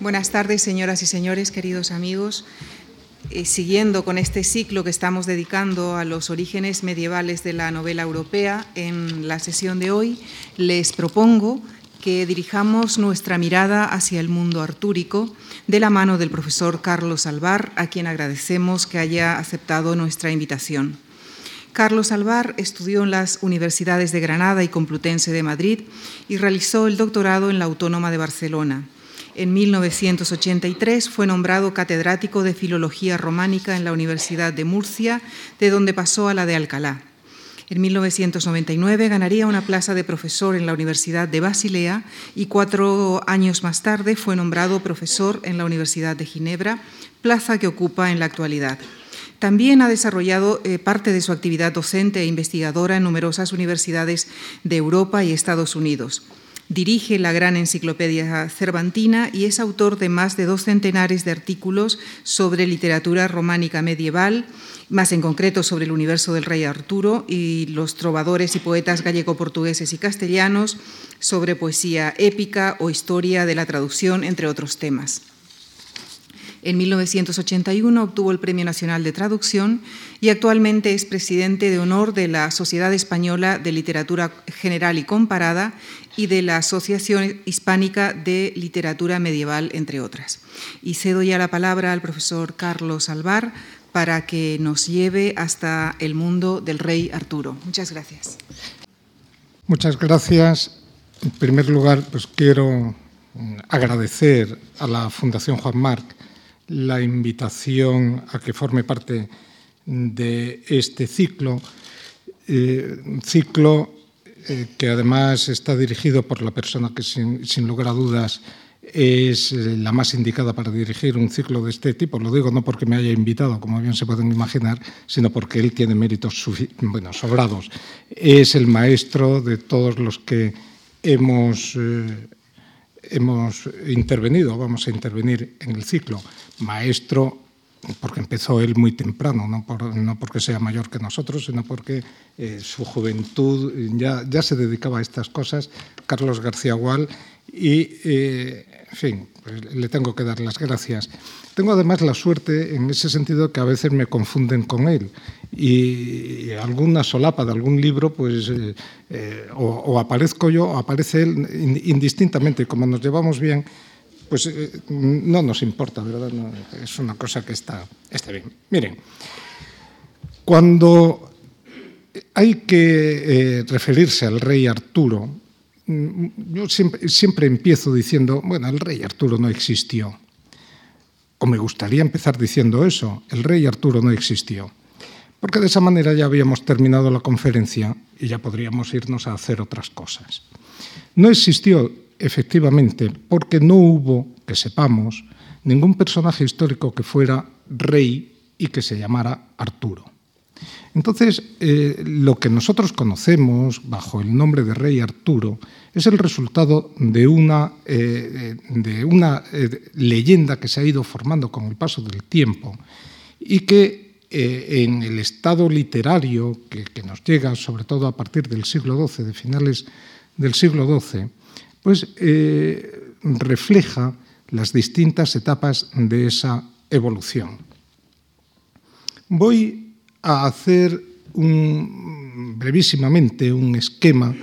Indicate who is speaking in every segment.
Speaker 1: Buenas tardes, señoras y señores, queridos amigos. Eh, siguiendo con este ciclo que estamos dedicando a los orígenes medievales de la novela europea, en la sesión de hoy les propongo que dirijamos nuestra mirada hacia el mundo artúrico de la mano del profesor Carlos Alvar, a quien agradecemos que haya aceptado nuestra invitación. Carlos Alvar estudió en las universidades de Granada y Complutense de Madrid y realizó el doctorado en la Autónoma de Barcelona. En 1983 fue nombrado catedrático de Filología Románica en la Universidad de Murcia, de donde pasó a la de Alcalá. En 1999 ganaría una plaza de profesor en la Universidad de Basilea y cuatro años más tarde fue nombrado profesor en la Universidad de Ginebra, plaza que ocupa en la actualidad. También ha desarrollado eh, parte de su actividad docente e investigadora en numerosas universidades de Europa y Estados Unidos. Dirige la gran enciclopedia cervantina y es autor de más de dos centenares de artículos sobre literatura románica medieval, más en concreto sobre el universo del rey Arturo y los trovadores y poetas gallego-portugueses y castellanos, sobre poesía épica o historia de la traducción, entre otros temas. En 1981 obtuvo el Premio Nacional de Traducción y actualmente es presidente de honor de la Sociedad Española de Literatura General y Comparada y de la Asociación Hispánica de Literatura Medieval, entre otras. Y cedo ya la palabra al profesor Carlos Alvar para que nos lleve hasta el mundo del rey Arturo. Muchas gracias.
Speaker 2: Muchas gracias. En primer lugar, pues quiero agradecer a la Fundación Juan Marc la invitación a que forme parte de este ciclo, eh, ciclo eh, que además está dirigido por la persona que sin, lugar a dudas es eh, la más indicada para dirigir un ciclo de este tipo. Lo digo no porque me haya invitado, como bien se pueden imaginar, sino porque él tiene méritos bueno, sobrados. Es el maestro de todos los que hemos hemos intervenido, vamos a intervenir en el ciclo. Maestro, porque empezó él muy temprano, no, porque sea mayor que nosotros, sino porque eh, su juventud ya, ya, se dedicaba a estas cosas, Carlos García Gual, y, eh, en fin, pues le tengo que dar las gracias. Tengo además la suerte en ese sentido que a veces me confunden con él y alguna solapa de algún libro, pues eh, eh, o, aparezco yo o aparece él indistintamente. Como nos llevamos bien, pues no nos importa, ¿verdad? es una cosa que está, está bien. Miren, cuando hay que referirse al rey Arturo, yo siempre, siempre empiezo diciendo, bueno, el rey Arturo no existió. O me gustaría empezar diciendo eso, el rey Arturo no existió porque de esa manera ya habíamos terminado la conferencia y ya podríamos irnos a hacer otras cosas. No existió, efectivamente, porque no hubo, que sepamos, ningún personaje histórico que fuera rey y que se llamara Arturo. Entonces, eh, lo que nosotros conocemos bajo el nombre de rey Arturo es el resultado de una, eh, de una eh, leyenda que se ha ido formando con el paso del tiempo y que eh, en el estado literario que, nos llega, sobre todo a partir del siglo XII, de finales del siglo XII, pues eh, refleja las distintas etapas de esa evolución. Voy a hacer brevísimamente un esquema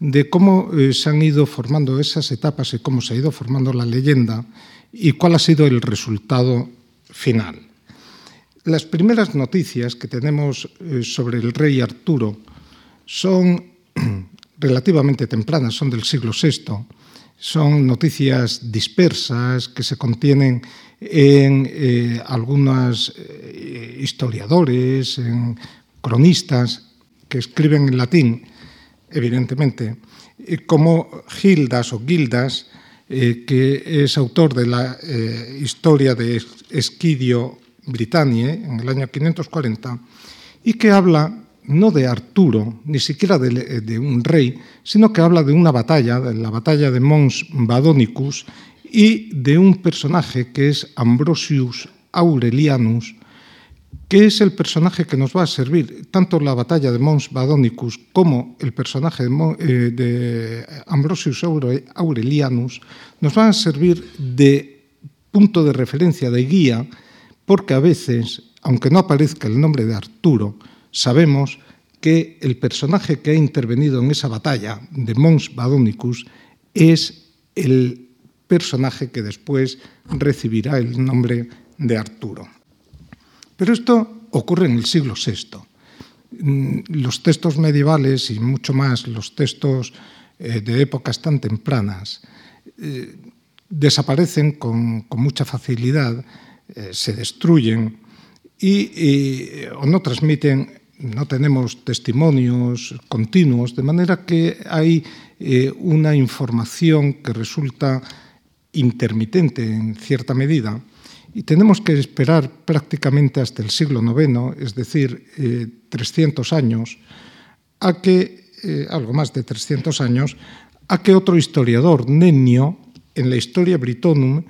Speaker 2: de cómo eh, se han ido formando esas etapas y cómo se ha ido formando la leyenda y cuál ha sido el resultado final. Las primeras noticias que tenemos eh, sobre el rey Arturo son relativamente tempranas, son del siglo VI. Son noticias dispersas que se contienen en eh, algunos eh, historiadores, en cronistas que escriben en latín, evidentemente, como Gildas o Gildas, que es autor de la historia de Esquidio Britannia, en el año 540, y que habla no de Arturo, ni siquiera de, un rey, sino que habla de una batalla, de la batalla de Mons Badonicus, y de un personaje que es Ambrosius Aurelianus, que es el personaje que nos va a servir, tanto la batalla de Mons Badonicus como el personaje de, eh, de Ambrosius Aurelianus, nos van a servir de punto de referencia, de guía, porque a veces, aunque no aparezca el nombre de Arturo, sabemos que el personaje que ha intervenido en esa batalla de Mons Badonicus es el personaje que después recibirá el nombre de Arturo. Pero esto ocurre en el siglo VI. Mm, los textos medievales y mucho más los textos eh, de épocas tan tempranas eh, desaparecen con, mucha facilidad, eh, se destruyen y, o no transmiten, no tenemos testimonios continuos, de manera que hay una información que resulta intermitente en cierta medida y tenemos que esperar prácticamente hasta el siglo IX, es decir, 300 años, a que eh, algo más de 300 años, a que otro historiador, Nenio, en la Historia Britonum,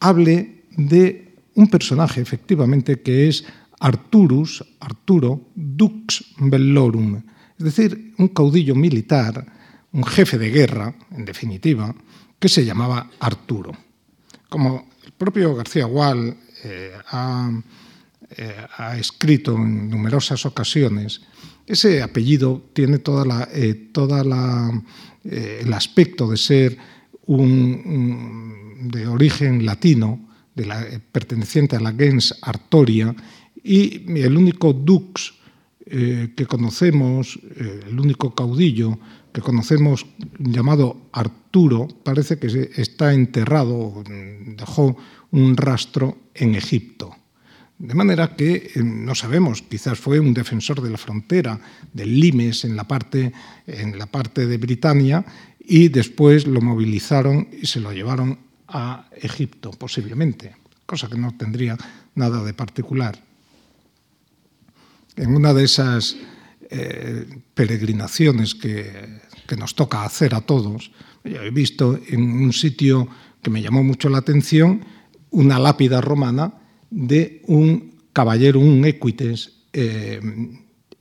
Speaker 2: hable de un personaje, efectivamente, que es Arturus, Arturo, Dux Bellorum, es decir, un caudillo militar, un jefe de guerra, en definitiva, que se llamaba Arturo. Como el propio García Gual eh, ha, eh, ha escrito en numerosas ocasiones, ese apellido tiene toda eh, el aspecto de ser un, de origen latino, de perteneciente a la gens Artoria, y el único dux eh, que conocemos, eh, el único caudillo que conocemos llamado Arturo, parece que está enterrado, dejó un rastro en Egipto. De manera que eh, no sabemos, quizás fue un defensor de la frontera del Limes en la parte, en la parte de Britania y después lo movilizaron y se lo llevaron a Egipto, posiblemente, cosa que no tendría nada de particular. En una de esas eh, peregrinaciones que, nos toca hacer a todos, yo he visto en un sitio que me llamó mucho la atención una lápida romana de un caballero, un equites eh,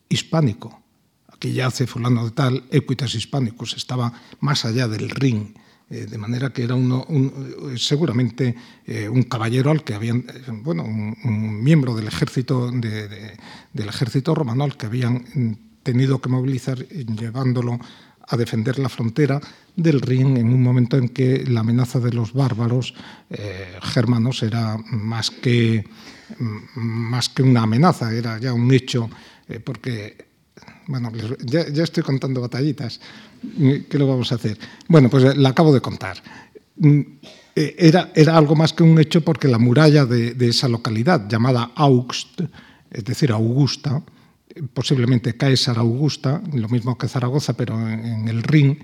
Speaker 2: hispánico. Aquí ya hace fulano de tal, equites hispánicos, estaba más allá del ring, eh, de manera que era uno, un, seguramente eh, un caballero al que habían, eh, bueno, un, miembro del ejército, de, de, del ejército romano al que habían tenido que movilizar llevándolo a defender la frontera del Rin en un momento en que la amenaza de los bárbaros eh, germanos era más que, más que una amenaza, era ya un hecho, eh, porque, bueno, ya, estoy contando batallitas, ¿qué lo vamos a hacer? Bueno, pues la acabo de contar. Mm, eh, era, era algo más que un hecho porque la muralla de, esa localidad, llamada Augst, es decir, Augusta, posiblemente Caesar Augusta, lo mismo que Zaragoza, pero en, el Rin,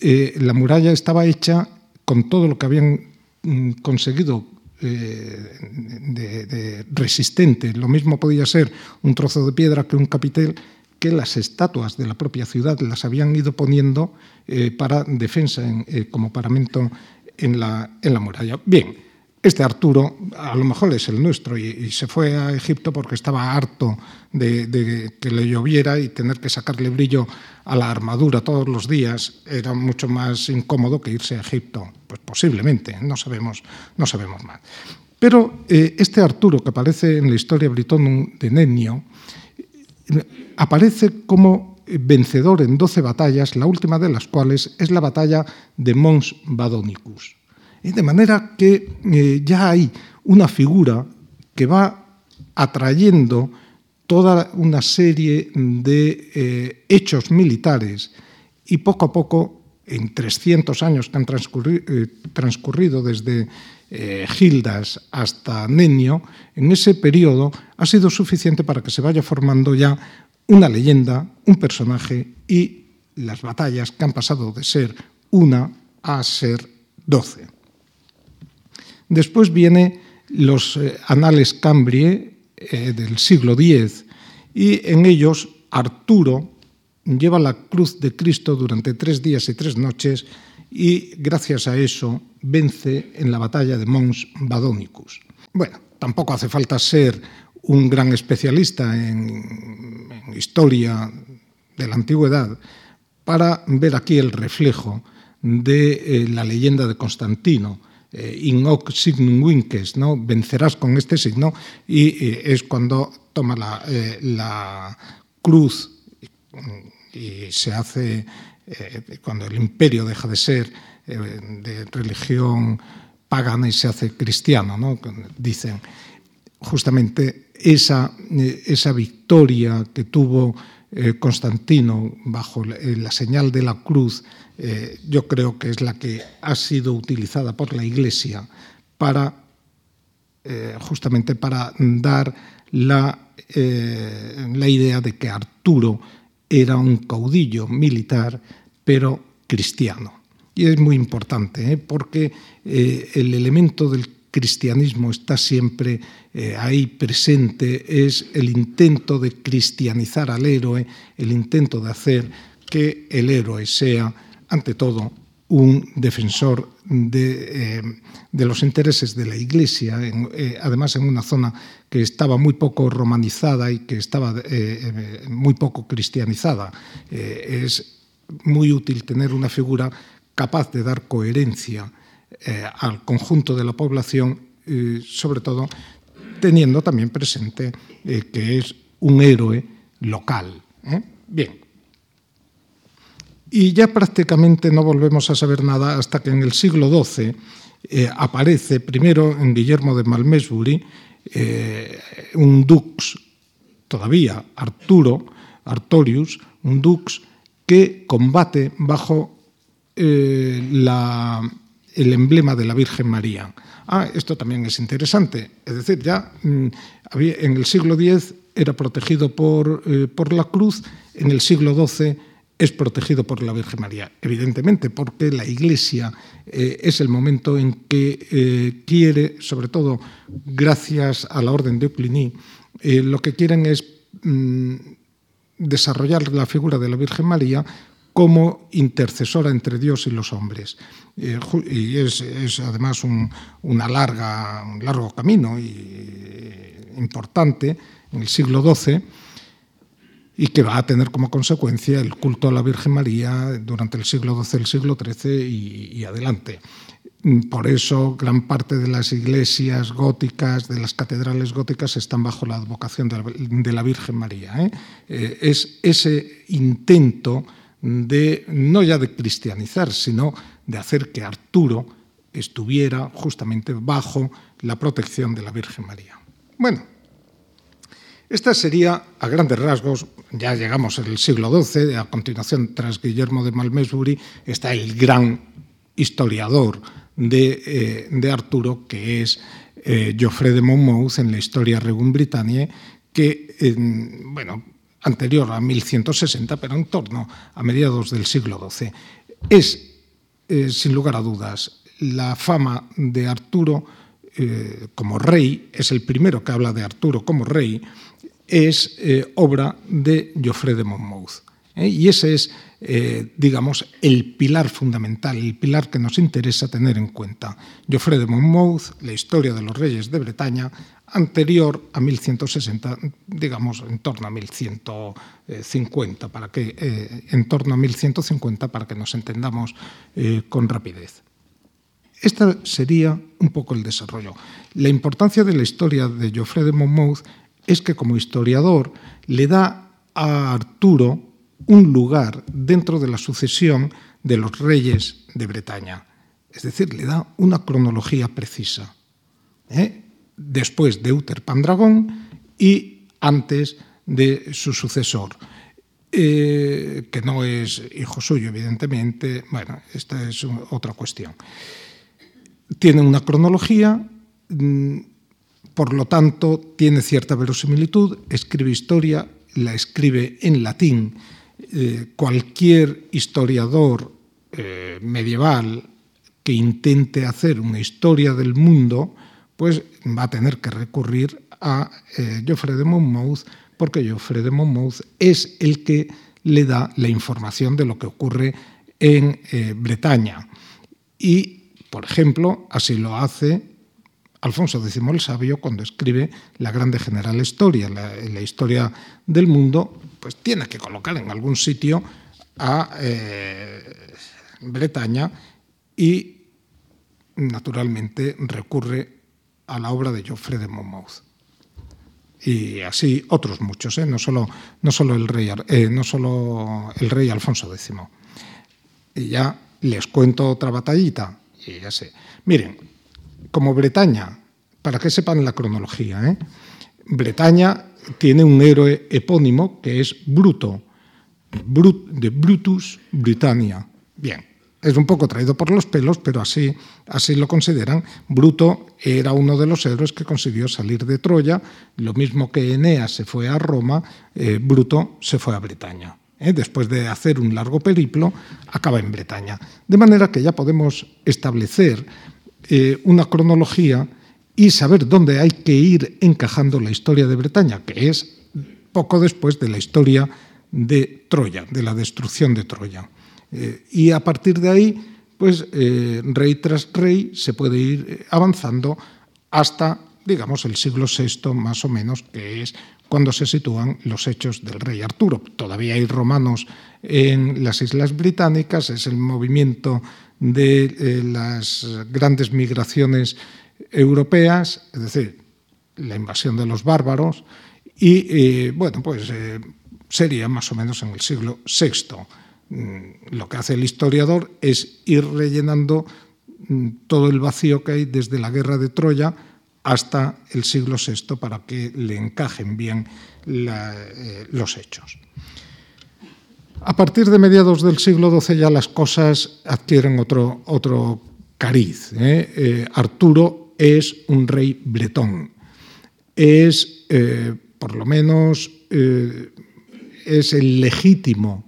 Speaker 2: eh, la muralla estaba hecha con todo lo que habían mm, conseguido eh, de resistente. Lo mismo podía ser un trozo de piedra que un capitel que las estatuas de la propia ciudad las habían ido poniendo eh, para defensa en, eh, como paramento en la, en la muralla. Bien, este Arturo a lo mejor es el nuestro y, se fue a Egipto porque estaba harto de, de, que le lloviera y tener que sacarle brillo a la armadura todos los días era mucho más incómodo que irse a Egipto. Pues posiblemente, no sabemos, no sabemos más. Pero eh, este Arturo que aparece en la historia britonum de Nenio aparece como vencedor en 12 batallas, la última de las cuales es la batalla de Mons Badonicus. De manera que eh, ya hay una figura que va atrayendo toda una serie de eh, hechos militares y poco a poco, en 300 años que han eh, transcurrido desde eh, Gildas hasta Nenio, en ese periodo ha sido suficiente para que se vaya formando ya una leyenda, un personaje y las batallas que han pasado de ser una a ser doce. Después viene los eh, anales Cambrie eh, del siglo X y en ellos Arturo lleva la cruz de Cristo durante tres días y tres noches y gracias a eso vence en la batalla de Mons Badonicus. Bueno, tampoco hace falta ser un gran especialista en, historia de la antigüedad para ver aquí el reflejo de eh, la leyenda de Constantino, eh, in hoc signum vinces, ¿no? vencerás con este signo, y eh, es cuando toma la cruz y se hace, eh, cuando el imperio deja de ser eh, de religión pagana y se hace cristiano, ¿no? dicen justamente esa, eh, esa victoria que tuvo Constantino bajo la, señal de la cruz, yo creo que es la que ha sido utilizada por la Iglesia para justamente para dar la, la idea de que Arturo era un caudillo militar, pero cristiano. Y es muy importante, ¿eh? porque eh, el elemento del cristianismo está siempre eh, ahí presente, es el intento de cristianizar al héroe, el intento de hacer que el héroe sea, ante todo, un defensor de, eh, de, los intereses de la Iglesia, eh, además en una zona que estaba muy poco romanizada y que estaba eh, muy poco cristianizada. Es muy útil tener una figura capaz de dar coherencia al conjunto de la población, sobre todo teniendo también presente que es un héroe local. Bien. Y ya prácticamente no volvemos a saber nada hasta que en el siglo XII eh, aparece, primero en Guillermo de Malmesbury, eh, un dux, todavía Arturo, Artorius, un dux que combate bajo eh, la, el emblema de la Virgen María. Ah, esto también es interesante. Es decir, ya había, en el siglo X era protegido por, por la cruz, en el siglo XII es protegido por la Virgen María, evidentemente, porque la Iglesia eh, es el momento en que eh, quiere, sobre todo gracias a la Orden de Cluny, eh, lo que quieren es mm, desarrollar la figura de la Virgen María como intercesora entre Dios y los hombres. Eh, y es, además un, un largo camino y, importante en el siglo XII y que va a tener como consecuencia el culto a la Virgen María durante el siglo XII, el siglo XIII y, adelante. Por eso gran parte de las iglesias góticas, de las catedrales góticas, están bajo la advocación de la, de la Virgen María. ¿eh? Eh, es ese intento de, no ya de cristianizar, sino de hacer que Arturo estuviera justamente bajo la protección de la Virgen María. Bueno, esta sería, a grandes rasgos, ya llegamos al siglo XII, a continuación, tras Guillermo de Malmesbury, está el gran historiador de, eh, Arturo, que es eh, Geoffrey de Monmouth en la Historia Regum Britanniae, que, eh, bueno, anterior a 1160, pero en torno a mediados del siglo XII. Es, eh, sin lugar a dudas, la fama de Arturo como rey, es el primero que habla de Arturo como rey, es eh, obra de Geoffrey de Monmouth. ¿eh? Y ese es, eh, digamos, el pilar fundamental, el pilar que nos interesa tener en cuenta. Geoffrey de Monmouth, la historia de los reyes de Bretaña, anterior a 1160, digamos, en torno a 1150, para que, en torno a 1150, para que nos entendamos con rapidez. Este sería un poco el desarrollo. La importancia de la historia de Geoffrey de Monmouth es que como historiador le da a Arturo un lugar dentro de la sucesión de los reyes de Bretaña. Es decir, le da una cronología precisa. ¿eh? Después de Uther Pandragón y antes de su sucesor, eh, que no es hijo suyo, evidentemente. Bueno, esta es otra cuestión. Tiene una cronología. Por lo tanto, tiene cierta verosimilitud, escribe historia, la escribe en latín. Eh, cualquier historiador eh, medieval que intente hacer una historia del mundo, pues va a tener que recurrir a eh, Geoffrey de Monmouth, porque Geoffrey de Monmouth es el que le da la información de lo que ocurre en eh, Bretaña. Y, por ejemplo, así lo hace Alfonso X el Sabio, cuando escribe la grande general historia, la, historia del mundo, pues tiene que colocar en algún sitio a eh, Bretaña y naturalmente recurre a la obra de Geoffrey de Monmouth. Y así otros muchos, ¿eh? no, solo, no, solo el rey, eh, no solo el rey Alfonso X. Y ya les cuento otra batallita, y ya sé. Miren, como Bretaña, para que sepan la cronología, ¿eh? Bretaña tiene un héroe epónimo que es Bruto, de Brutus Britannia. Bien, es un poco traído por los pelos, pero así, así lo consideran. Bruto era uno de los héroes que consiguió salir de Troya, lo mismo que Eneas se fue a Roma, eh, Bruto se fue a Bretaña. ¿eh? Después de hacer un largo periplo, acaba en Bretaña. De manera que ya podemos establecer eh, una cronología y saber dónde hay que ir encajando la historia de Bretaña, que es poco después de la historia de Troya, de la destrucción de Troya. Eh, y a partir de ahí, pues eh, rey tras rey se puede ir avanzando hasta, digamos, el siglo VI más o menos, que es cuando se sitúan los hechos del rey Arturo. Todavía hay romanos en las Islas Británicas, es el movimiento de las grandes migraciones europeas, es decir, la invasión de los bárbaros, y bueno, pues sería más o menos en el siglo VI. Mm, lo que hace el historiador es ir rellenando mm, todo el vacío que hay desde la guerra de Troya hasta el siglo VI para que le encajen bien eh, los hechos. A partir de mediados del siglo XII ya las cosas adquieren otro, cariz. ¿eh? Eh, Arturo es un rey bretón. Es, por lo menos, es el legítimo,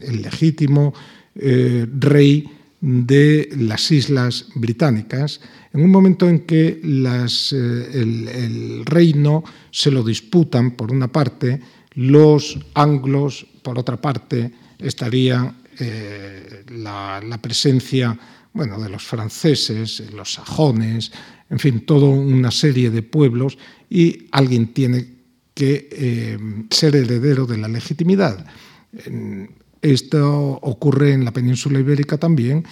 Speaker 2: el legítimo eh, rey de las islas británicas, en un momento en que eh, el, reino se lo disputan, por una parte, los anglos, por otra parte, estaría eh, la, presencia bueno, de los franceses, los sajones, en fin, toda una serie de pueblos, y alguien tiene que eh, ser heredero de la legitimidad. Esto ocurre en la península ibérica también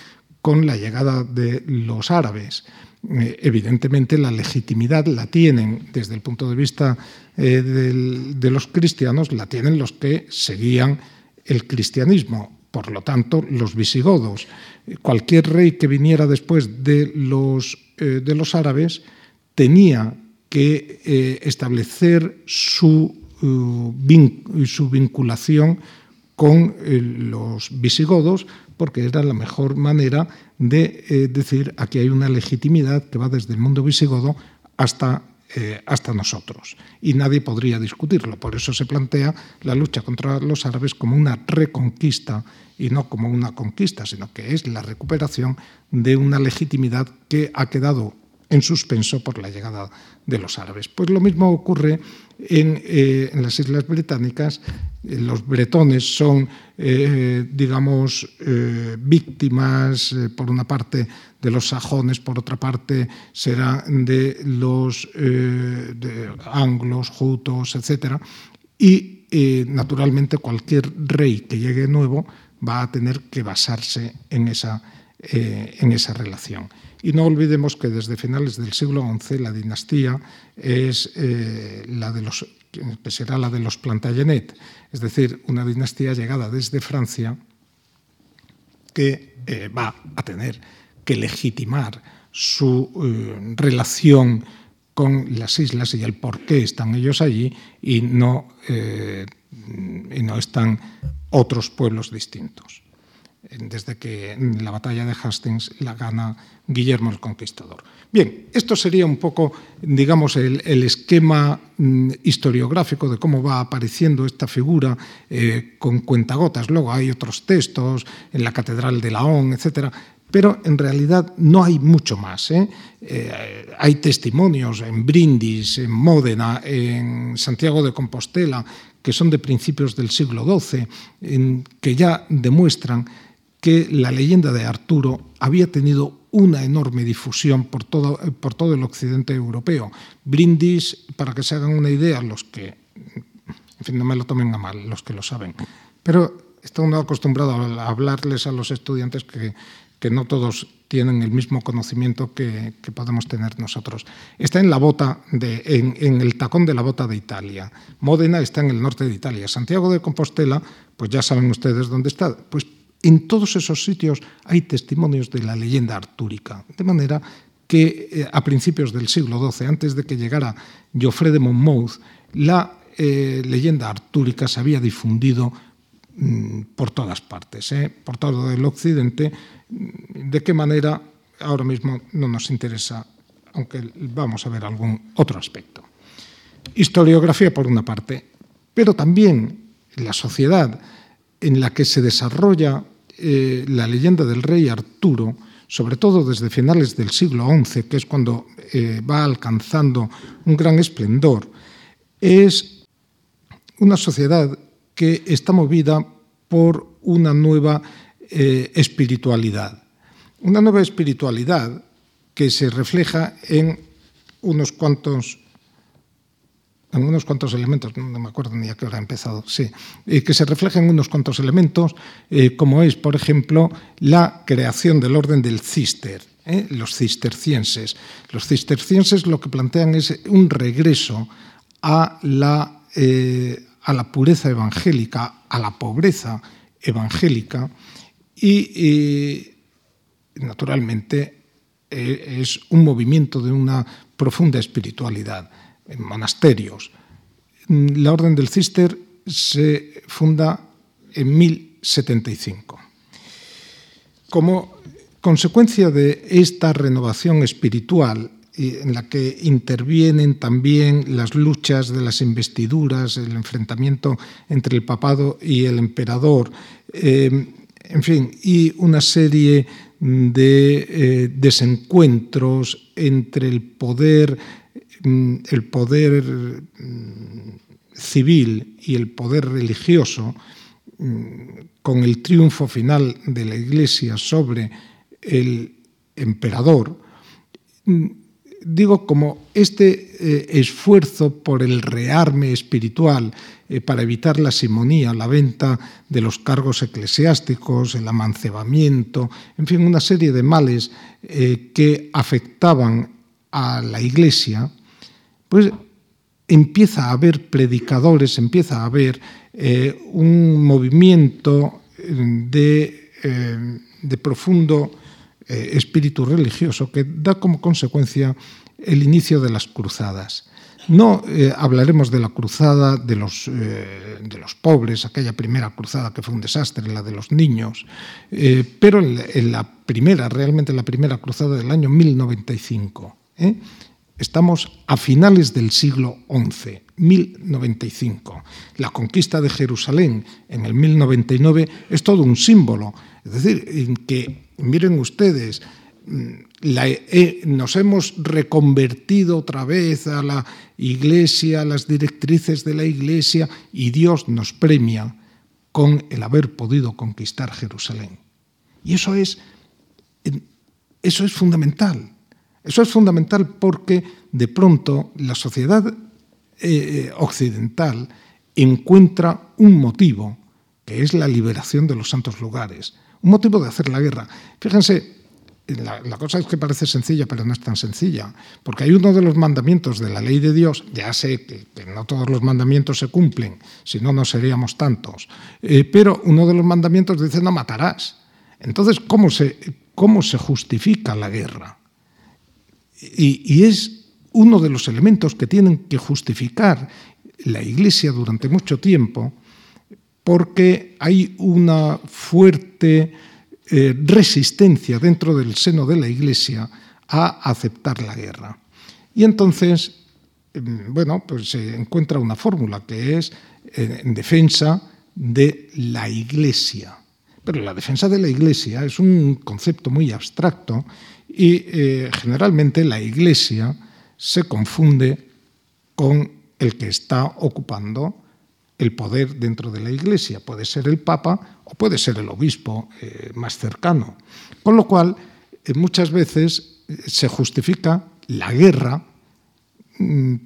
Speaker 2: con la llegada de los árabes. Eh, evidentemente la legitimidad la tienen desde el punto de vista eh, de los cristianos, la tienen los que seguían el cristianismo, por lo tanto los visigodos. Cualquier rey que viniera después de los, de los árabes tenía que eh, establecer su, su, vinculación con eh, los visigodos, porque era la mejor manera de eh, decir aquí hay una legitimidad que va desde el mundo visigodo hasta hasta nosotros. Y nadie podría discutirlo. Por eso se plantea la lucha contra los árabes como una reconquista y no como una conquista, sino que es la recuperación de una legitimidad que ha quedado en suspenso por la llegada de los árabes. Pues lo mismo ocurre en, eh, las Islas Británicas. Eh, los bretones son, eh, digamos, eh, víctimas, eh, por una parte, de los sajones, por otra parte, serán de los anglos, jutos, etc. Y, naturalmente, cualquier rey que llegue nuevo va a tener que basarse en esa, en esa relación. Y no olvidemos que desde finales del siglo XI la dinastía es la de los, será la de los Plantagenet, es decir, una dinastía llegada desde Francia que eh, va a tener que legitimar su eh, relación con las islas y el por qué están ellos allí y no, eh, y no están otros pueblos distintos desde que la batalla de Hastings la gana Guillermo el Conquistador. Bien, esto sería un poco, digamos, el, esquema mm, historiográfico de cómo va apareciendo esta figura eh, con cuentagotas. Luego hay otros textos en la Catedral de Laón, etcétera, pero en realidad no hay mucho más. ¿eh? Eh, hay testimonios en Brindis, en Módena, en Santiago de Compostela, que son de principios del siglo XII, en, que ya demuestran que la leyenda de Arturo había tenido una enorme difusión por todo, por todo el occidente europeo. Brindis, para que se hagan una idea, los que, en fin, no me lo tomen a mal, los que lo saben, pero está uno acostumbrado a hablarles a los estudiantes que, que no todos tienen el mismo conocimiento que, podemos tener nosotros. Está en la bota de, en, el tacón de la bota de Italia. Módena está en el norte de Italia. Santiago de Compostela, pues ya saben ustedes dónde está. Pues en todos esos sitios hay testimonios de la leyenda artúrica. De manera que eh, a principios del siglo XII, antes de que llegara Geoffrey de Monmouth, la eh, leyenda artúrica se había difundido mm, por todas partes, ¿eh? por todo el occidente. ¿De qué manera? Ahora mismo no nos interesa, aunque vamos a ver algún otro aspecto. Historiografía por una parte, pero también la sociedad en la que se desarrolla eh, la leyenda del rey Arturo, sobre todo desde finales del siglo XI, que es cuando va alcanzando un gran esplendor, es una sociedad que está movida por una nueva eh, espiritualidad. Una nueva espiritualidad que se refleja en unos cuantos en unos cuantos elementos, no me acuerdo ni a qué hora ha empezado, sí, eh, que se refleja en unos cuantos elementos, eh, como es, por ejemplo, la creación del orden del cister, los cistercienses. Los cistercienses lo que plantean es un regreso a la eh, a la pureza evangélica, a la pobreza evangélica y, naturalmente eh, es un movimiento de una profunda espiritualidad en monasterios. La Orden del Cister se funda en 1075. Como consecuencia de esta renovación espiritual en la que intervienen también las luchas de las investiduras, el enfrentamiento entre el papado y el emperador, eh, en fin, y una serie de eh, desencuentros entre el poder, el poder mm, civil y el poder religioso, mm, con el triunfo final de la Iglesia sobre el emperador, digo, como este eh, esfuerzo por el rearme espiritual eh, para evitar la simonía, la venta de los cargos eclesiásticos, el amancebamiento, en fin, una serie de males eh, que afectaban a la Iglesia, pues empieza a haber predicadores, empieza a haber un movimiento de, de profundo eh, espíritu religioso que da como consecuencia el inicio de las cruzadas. No eh, hablaremos de la cruzada de los, eh, de los, pobres, aquella primera cruzada que fue un desastre, la de los niños, pero en, la primera, realmente la primera cruzada del año 1095. Estamos a finales del siglo XI, 1095. La conquista de Jerusalén en el 1099 es todo un símbolo. Es decir, que, miren ustedes, mm, eh, nos hemos reconvertido otra vez a la iglesia, a las directrices de la iglesia, y Dios nos premia con el haber podido conquistar Jerusalén. Y eso es, eso es fundamental. Eso es fundamental porque de pronto la sociedad eh, occidental encuentra un motivo, que es la liberación de los santos lugares, un motivo de hacer la guerra. Fíjense, la, cosa es que parece sencilla, pero no es tan sencilla, porque hay uno de los mandamientos de la ley de Dios, ya sé que, no todos los mandamientos se cumplen, si no, no seríamos tantos, eh, pero uno de los mandamientos dice no matarás. Entonces, ¿cómo se, cómo se justifica la guerra? Y, es uno de los elementos que tienen que justificar la Iglesia durante mucho tiempo, porque hay una fuerte eh, resistencia dentro del seno de la Iglesia a aceptar la guerra. Y entonces, mm, bueno, pues se encuentra una fórmula que es en defensa de la Iglesia. Pero la defensa de la Iglesia es un concepto muy abstracto y eh, generalmente la Iglesia se confunde con el que está ocupando el poder dentro de la Iglesia. Puede ser el Papa o puede ser el obispo eh, más cercano. Con lo cual, eh, muchas veces se justifica la guerra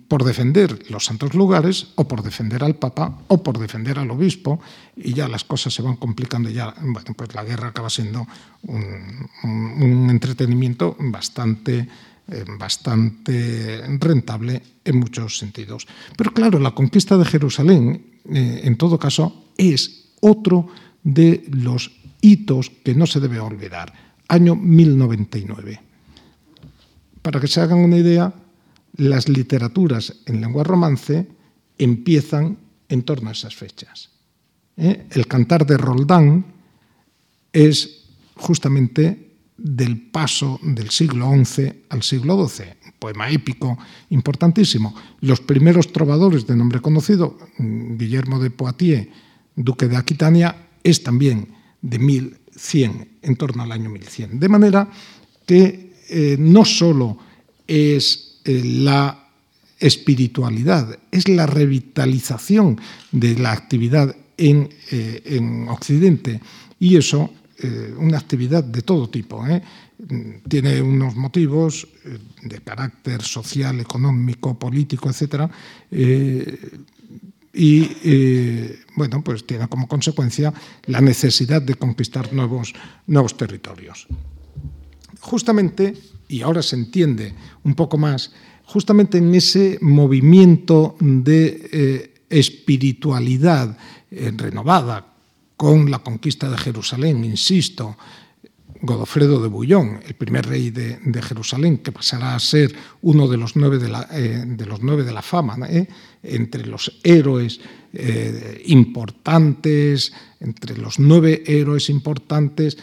Speaker 2: por defender los santos lugares o por defender al Papa o por defender al obispo y ya las cosas se van complicando ya, bueno, pues la guerra acaba siendo un, un entretenimiento bastante eh, bastante rentable en muchos sentidos. Pero claro, la conquista de Jerusalén, eh, en todo caso, es otro de los hitos que no se debe olvidar. Año 1099. Para que se hagan una idea, las literaturas en lengua romance empiezan en torno a esas fechas. ¿eh? El cantar de Roldán es justamente del paso del siglo XI al siglo XII, un poema épico importantísimo. Los primeros trovadores de nombre conocido, Guillermo de Poitiers, duque de Aquitania, es también de 1100, en torno al año 1100. De manera que eh, no solo es la espiritualidad, es la revitalización de la actividad en, eh, en Occidente y eso eh, una actividad de todo tipo. ¿eh? Tiene unos motivos eh, de carácter social, económico, político, etc. y bueno, pues tiene como consecuencia la necesidad de conquistar nuevos, nuevos territorios. Justamente, y ahora se entiende un poco más, justamente en ese movimiento de espiritualidad renovada, con la conquista de Jerusalén, insisto, Godofredo de Bullón, el primer rey de, Jerusalén, que pasará a ser uno de los nueve de la, eh, los nueve de la fama, ¿eh? entre los héroes eh, importantes, entre los nueve héroes importantes,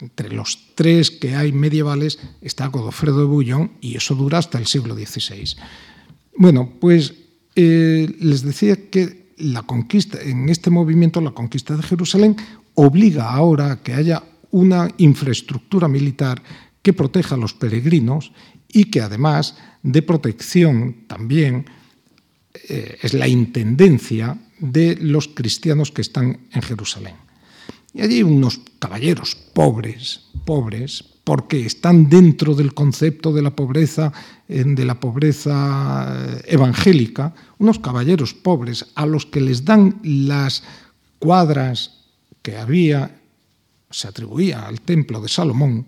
Speaker 2: entre los tres que hay medievales, está Godofredo de Bullón, y eso dura hasta el siglo XVI. Bueno, pues eh, les decía que la conquista, en este movimiento, la conquista de Jerusalén, obliga ahora a que haya una infraestructura militar que proteja a los peregrinos y que además de protección también eh, es la intendencia de los cristianos que están en Jerusalén. Y allí unos caballeros pobres, pobres, porque están dentro del concepto de la pobreza, de la pobreza eh, evangélica, unos caballeros pobres a los que les dan las cuadras que había, se atribuía al templo de Salomón,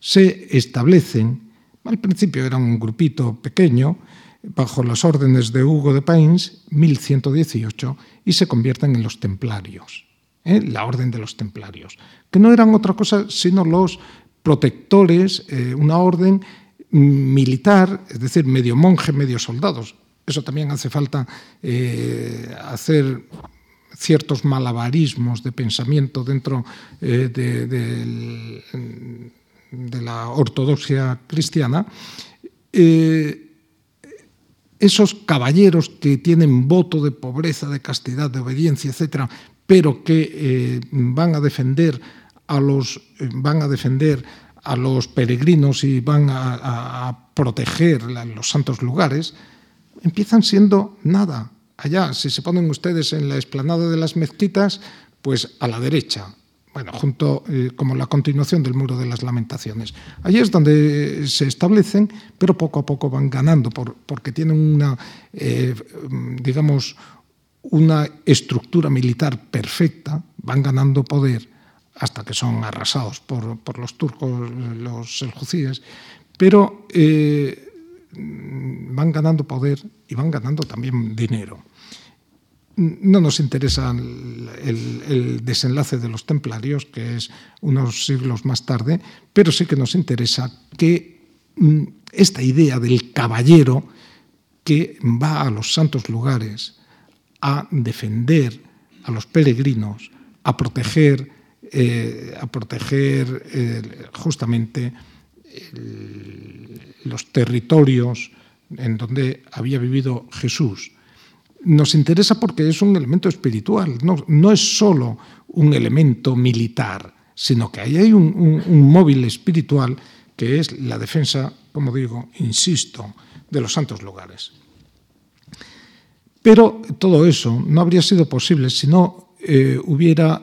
Speaker 2: se establecen, al principio eran un grupito pequeño, bajo las órdenes de Hugo de Pains, 1118, y se convierten en los templarios, ¿eh? la orden de los templarios, que no eran otra cosa sino los protectores, eh, una orden militar, es decir, medio monje, medio soldados. Eso también hace falta eh, hacer ciertos malabarismos de pensamiento dentro de, la ortodoxia cristiana. Esos caballeros que tienen voto de pobreza, de castidad, de obediencia, etcétera, pero que eh, van a defender a los eh, van a defender a los peregrinos y van a, proteger los santos lugares, empiezan siendo nada. Allá, si se ponen ustedes en la explanada de las mezquitas, pues a la derecha, bueno, junto eh, como la continuación del muro de las lamentaciones. Allí es donde se establecen, pero poco a poco van ganando, por, porque tienen una, eh, digamos, una estructura militar perfecta, van ganando poder hasta que son arrasados por, por los turcos, los seljucíes, pero eh, van ganando poder y van ganando también dinero. No nos interesa el, desenlace de los templarios, que es unos siglos más tarde, pero sí que nos interesa que mm, esta idea del caballero que va a los santos lugares a defender a los peregrinos, a proteger eh, a proteger eh, justamente los territorios en donde había vivido Jesús. Nos interesa porque es un elemento espiritual, no, es solo un elemento militar, sino que ahí hay un móvil espiritual que es la defensa, como digo, insisto, de los santos lugares. Pero todo eso no habría sido posible si no eh, hubiera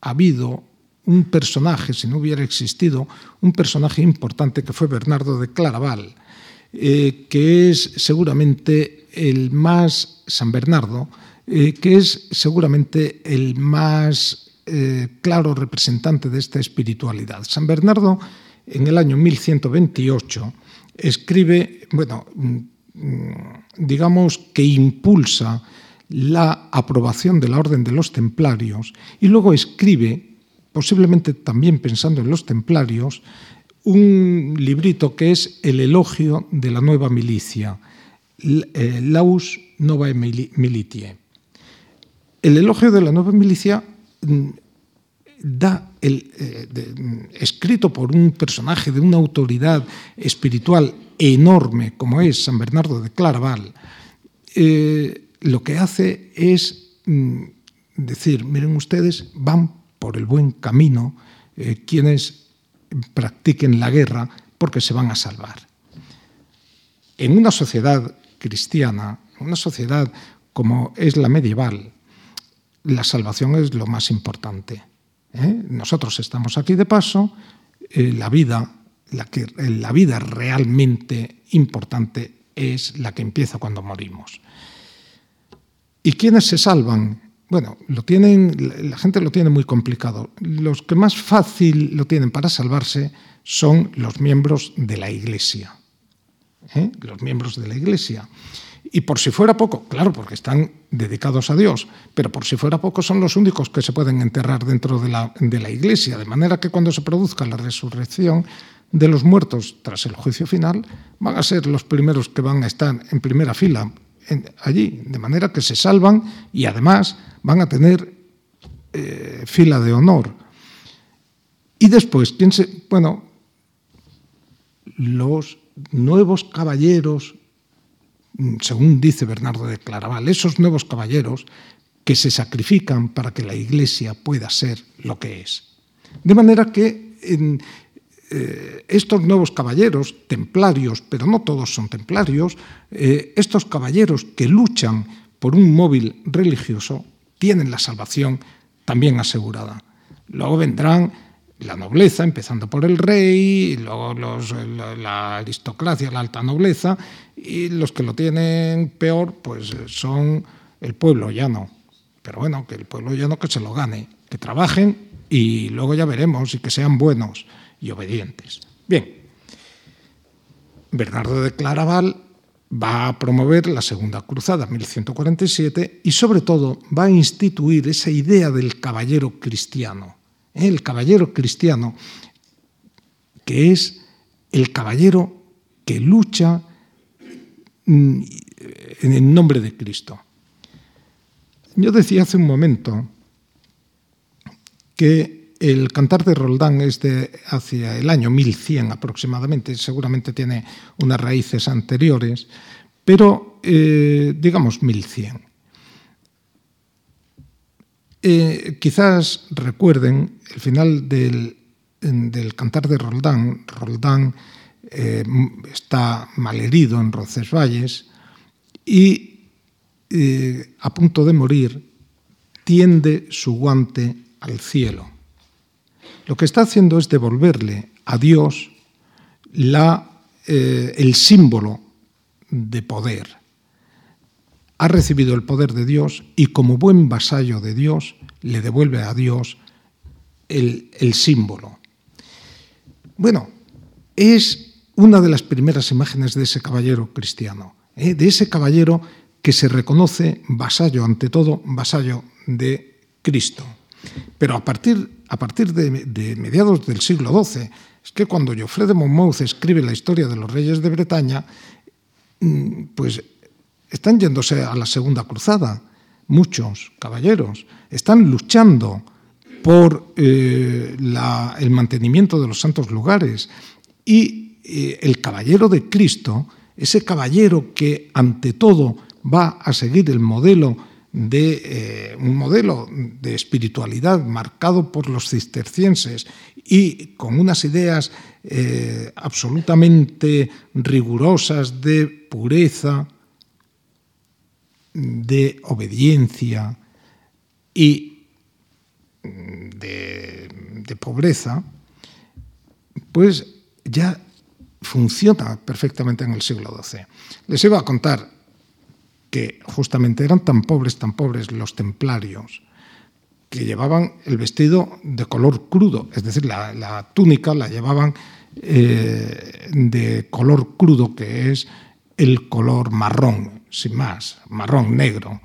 Speaker 2: habido un personaje, si no hubiera existido, un personaje importante que fue Bernardo de Claraval. eh, que es seguramente el más, San Bernardo, eh, que es seguramente el más claro representante de esta espiritualidad. San Bernardo, en el año 1128, escribe, bueno, digamos que impulsa la aprobación de la Orden de los Templarios y luego escribe, posiblemente también pensando en los templarios, un librito que es el elogio de la nueva milicia, eh, Laus Novae Militiae. El elogio de la nueva milicia mm, da el, eh, escrito por un personaje de una autoridad espiritual enorme como es San Bernardo de Claraval, eh, lo que hace es mm, decir, miren ustedes, van por el buen camino quienes practiquen la guerra porque se van a salvar. En una sociedad cristiana, una sociedad como es la medieval, la salvación es lo más importante. ¿Eh? Nosotros estamos aquí de paso, eh, la vida, la, que, la vida realmente importante es la que empieza cuando morimos. ¿Y quiénes se salvan? Bueno, lo tienen, la gente lo tiene muy complicado. Los que más fácil lo tienen para salvarse son los miembros de la Iglesia. ¿eh? Los miembros de la Iglesia. Y por si fuera poco, claro, porque están dedicados a Dios, pero por si fuera poco son los únicos que se pueden enterrar dentro de la, de la Iglesia, de manera que cuando se produzca la resurrección de los muertos tras el juicio final, van a ser los primeros que van a estar en primera fila allí, de manera que se salvan y además van a tener eh, fila de honor. Y después, ¿quién se, bueno, los nuevos caballeros, según dice Bernardo de Claraval, esos nuevos caballeros que se sacrifican para que la Iglesia pueda ser lo que es. De manera que en, eh, estos nuevos caballeros, templarios, pero no todos son templarios, eh, estos caballeros que luchan por un móvil religioso, tienen la salvación también asegurada. Luego vendrán la nobleza, empezando por el rey, y luego la, aristocracia, la alta nobleza, y los que lo tienen peor, pues son el pueblo llano. Pero bueno, que el pueblo llano que se lo gane, que trabajen y luego ya veremos y que sean buenos y obedientes. Bien, Bernardo de Claraval va a promover la Segunda Cruzada, 1147, y sobre todo va a instituir esa idea del caballero cristiano. ¿eh? El caballero cristiano, que es el caballero que lucha en el nombre de Cristo. Yo decía hace un momento que el cantar de Roldán es de hacia el año 1100 aproximadamente, seguramente tiene unas raíces anteriores, pero eh, digamos 1100. Eh, quizás recuerden el final del, del, cantar de Roldán. Roldán eh, está malherido en Roncesvalles y a punto de morir tiende su guante al cielo lo que está haciendo es devolverle a Dios eh, el símbolo de poder. Ha recibido el poder de Dios y como buen vasallo de Dios le devuelve a Dios el, símbolo. Bueno, es una de las primeras imágenes de ese caballero cristiano, ¿eh? de ese caballero que se reconoce vasallo, ante todo vasallo de Cristo. Pero a partir a partir de, mediados del siglo XII. Es que cuando Geoffrey de Monmouth escribe la historia de los reyes de Bretaña, mm, pues están yéndose a la Segunda Cruzada. Muchos caballeros están luchando por eh, el mantenimiento de los santos lugares. Y eh, el caballero de Cristo, ese caballero que ante todo va a seguir el modelo de eh, un modelo de espiritualidad marcado por los cistercienses y con unas ideas eh, absolutamente rigurosas de pureza, de obediencia y de, de pobreza, pues ya funciona perfectamente en el siglo XII. Les iba a contar que justamente eran tan pobres, tan pobres los templarios, que llevaban el vestido de color crudo, es decir, la, túnica la llevaban eh, de color crudo, que es el color marrón, sin más, marrón negro.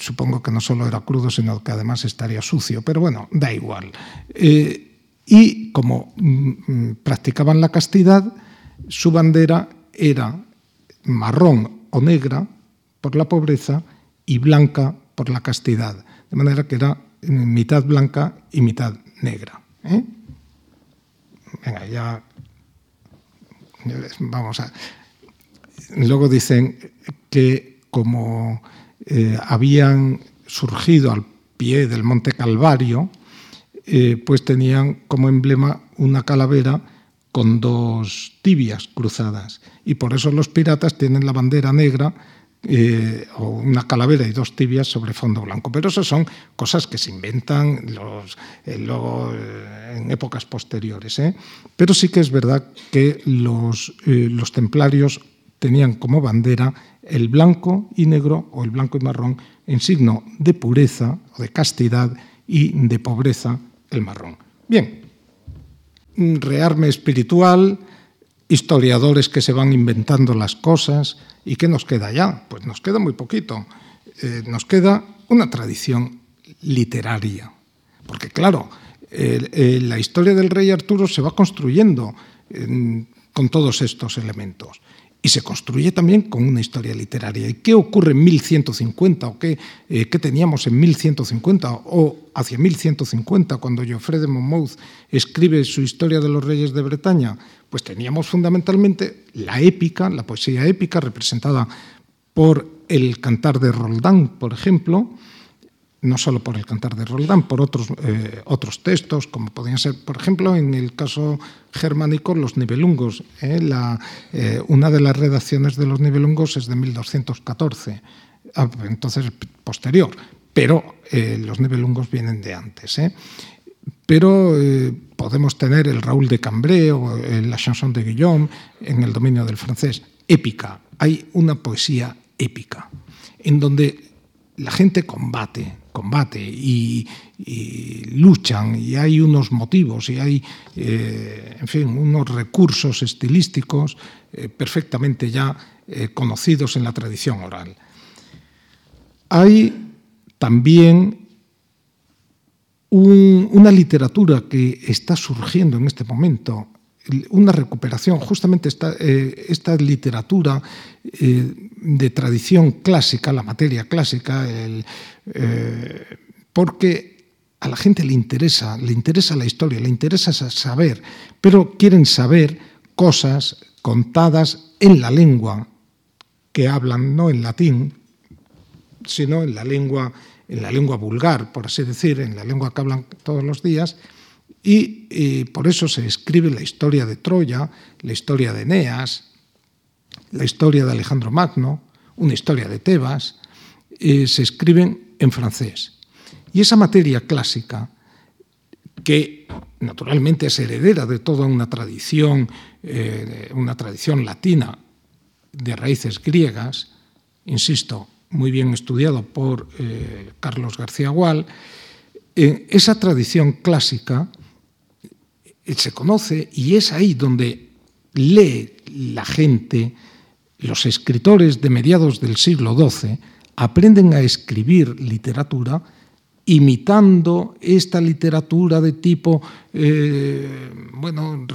Speaker 2: Supongo que no solo era crudo, sino que además estaría sucio, pero bueno, da igual. Eh, y como mm, mm, practicaban la castidad, su bandera era marrón o negra por la pobreza y blanca por la castidad. De manera que era mitad blanca y mitad negra. ¿eh? Venga, ya vamos a... Luego dicen que como eh, habían surgido al pie del Monte Calvario, eh, pues tenían como emblema una calavera con dos tibias cruzadas. Y por eso los piratas tienen la bandera negra eh, o una calavera y dos tibias sobre fondo blanco. Pero eso son cosas que se inventan eh, luego en épocas posteriores. Pero sí que es verdad que los, los templarios tenían como bandera el blanco y negro o el blanco y marrón en signo de pureza o de castidad y de pobreza el marrón. Bien, rearme espiritual, historiadores que se van inventando las cosas. ¿Y qué nos queda ya? Pues nos queda muy poquito. Eh, nos queda una tradición literaria. Porque claro, la historia del rey Arturo se va construyendo con todos estos elementos y se construye también con una historia literaria. ¿Y qué ocurre en 1150 o qué, eh, qué teníamos en 1150 o hacia 1150 cuando Geoffrey de Monmouth escribe su historia de los reyes de Bretaña? Pues teníamos fundamentalmente la épica, la poesía épica representada por el cantar de Roldán, por ejemplo, no solo por el cantar de Roldán, por otros, eh, otros textos, como podían ser, por ejemplo, en el caso germánico, los nivelungos. ¿eh? Eh, una de las redacciones de los nivelungos es de 1214, ah, entonces posterior, pero los nivelungos vienen de antes. Pero podemos tener el Raúl de Cambrai o la chanson de Guillaume en el dominio del francés, épica. Hay una poesía épica, en donde la gente combate, combate y, luchan y hay unos motivos y hay, eh, en fin, unos recursos estilísticos eh, perfectamente ya eh, conocidos en la tradición oral. Hay también una literatura que está surgiendo en este momento una recuperación, justamente esta, esta literatura de tradición clásica, la materia clásica, el, eh, porque a la gente le interesa, le interesa la historia, le interesa saber, pero quieren saber cosas contadas en la lengua que hablan, no en latín, sino en la lengua, en la lengua vulgar, por así decir, en la lengua que hablan todos los días, y por eso se escribe la historia de Troya, la historia de Eneas, la historia de Alejandro Magno, una historia de Tebas, eh, se escriben en francés. Y esa materia clásica, que naturalmente es heredera de toda una tradición, eh, una tradición latina de raíces griegas, insisto, muy bien estudiado por eh, Carlos García Gual, esa tradición clásica se conoce y es ahí donde lee la gente, los escritores de mediados del siglo XII, aprenden a escribir literatura imitando esta literatura de tipo, eh, bueno,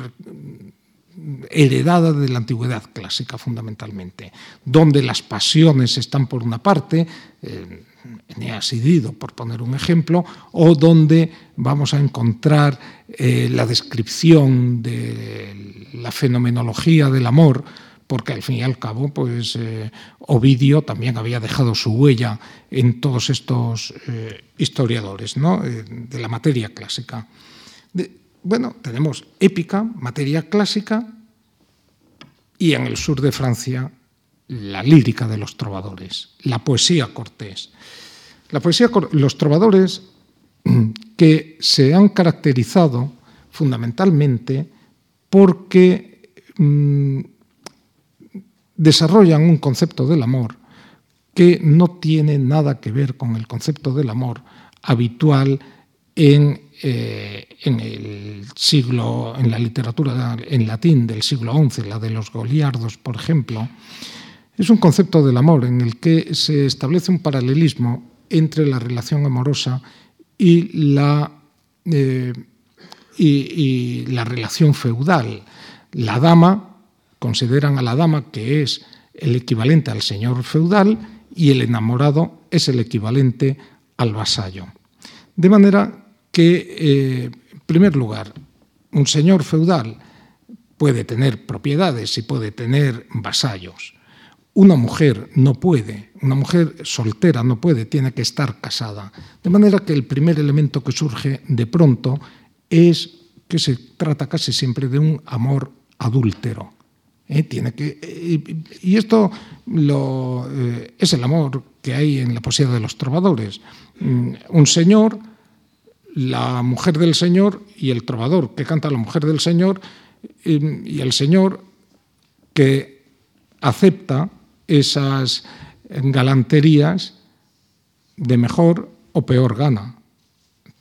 Speaker 2: heredada de la antigüedad clásica fundamentalmente, donde las pasiones están por una parte, eh, Eneas por poner un ejemplo, o donde vamos a encontrar eh, la descripción de la fenomenología del amor, porque al fin y al cabo, pues eh, Ovidio también había dejado su huella en todos estos eh, historiadores ¿no? de la materia clásica. bueno, tenemos épica, materia clásica, y en el sur de Francia la lírica de los trovadores, la poesía cortés. La poesía, los trovadores que se han caracterizado fundamentalmente porque mm, desarrollan un concepto del amor que no tiene nada que ver con el concepto del amor habitual en, eh, en el siglo, en la literatura en latín del siglo XI, la de los goliardos, por ejemplo, es un concepto del amor en el que se establece un paralelismo entre la relación amorosa y la, eh, y, y la relación feudal. La dama, consideran a la dama que es el equivalente al señor feudal y el enamorado es el equivalente al vasallo. De manera que, eh, en primer lugar, un señor feudal puede tener propiedades y puede tener vasallos. Una mujer no puede, una mujer soltera no puede, tiene que estar casada. De manera que el primer elemento que surge de pronto es que se trata casi siempre de un amor adúltero. ¿Eh? Tiene que, eh, y esto eh, es el amor que hay en la poesía de los trovadores. Mm, un señor, la mujer del señor y el trovador que canta la mujer del señor y el señor que acepta esas galanterías de mejor o peor gana.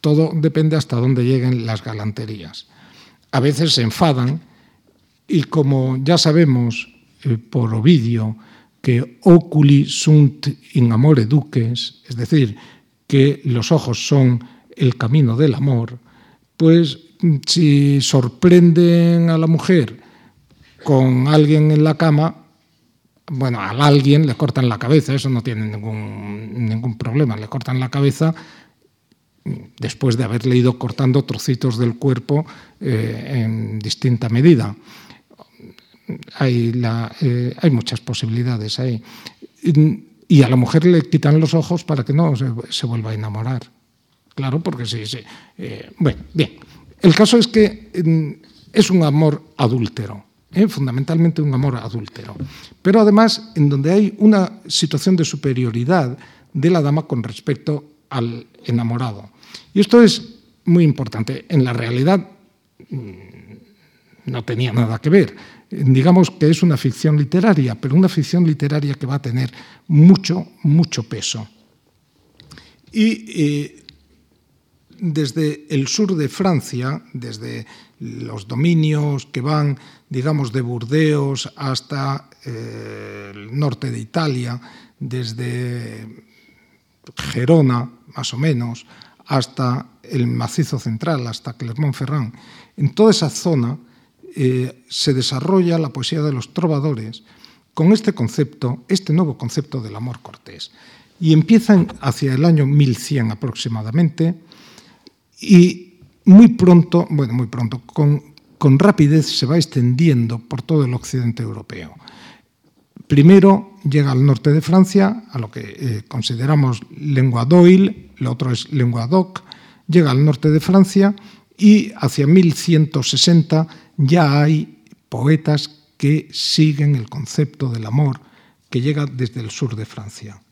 Speaker 2: Todo depende hasta dónde lleguen las galanterías. A veces se enfadan y como ya sabemos eh, por Ovidio que oculi sunt in amore duques, es decir, que los ojos son el camino del amor, pues si sorprenden a la mujer con alguien en la cama, bueno, al alguien le cortan la cabeza, eso no tiene ningún, ningún problema, le cortan la cabeza después de haberle ido cortando trocitos del cuerpo eh, en distinta medida hay, la, eh, hay muchas posibilidades ahí. Y, a la mujer le quitan los ojos para que no se, vuelva a enamorar. Claro, porque sí, sí. Eh, bueno, bien. El caso es que mm, es un amor adúltero, ¿eh? fundamentalmente un amor adúltero. Pero además, en donde hay una situación de superioridad de la dama con respecto al enamorado. Y esto es muy importante. En la realidad mm, no tenía nada que ver digamos que es una ficción literaria, pero una ficción literaria que va a tener mucho, mucho peso. Y eh, desde el sur de Francia, desde los dominios que van, digamos, de Burdeos hasta eh, el norte de Italia, desde Gerona, más o menos, hasta el macizo central, hasta Clermont-Ferrand, en toda esa zona, eh, se desarrolla la poesía de los trovadores con este concepto, este nuevo concepto del amor cortés. Y empiezan hacia el año 1100 aproximadamente y muy pronto, bueno, muy pronto, con, rapidez se va extendiendo por todo el occidente europeo. Primero llega al norte de Francia, a lo que eh, consideramos lengua d'oil, lo otro es lengua d'oc, llega al norte de Francia y hacia 1160 ya hay poetas que siguen el concepto del amor que llega desde el sur de Francia.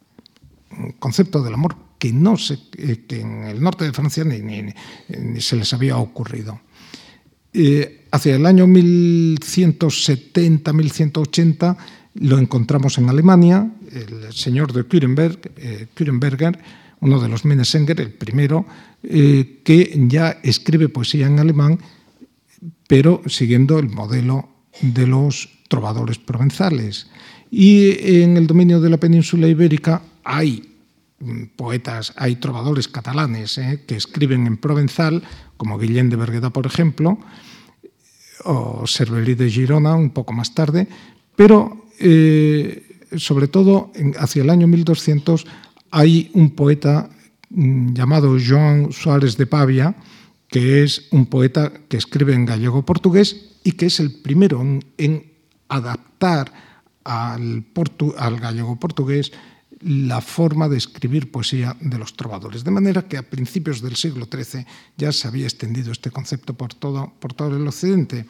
Speaker 2: Un concepto del amor que, no se, eh, que en el norte de Francia ni, se les había ocurrido. Eh, hacia el año 1170-1180 lo encontramos en Alemania, el señor de Kürenberg, eh, Kürenberger, uno de los Minnesänger, el primero, que ya escribe poesía en alemán, pero siguiendo el modelo de los trovadores provenzales. Y en el dominio de la península ibérica hay mm, poetas, hay trovadores catalanes eh, que escriben en provenzal, como Guillén de Bergueda, por ejemplo, o Cerverí de Girona, un poco más tarde, pero eh, sobre todo hacia el año 1200 hay un poeta mm, llamado Joan Suárez de Pavia, que es un poeta que escribe en gallego-portugués y que es el primero en, adaptar al, al gallego-portugués la forma de escribir poesía de los trovadores. De manera que a principios del siglo XIII ya se había extendido este concepto por todo, por todo el occidente.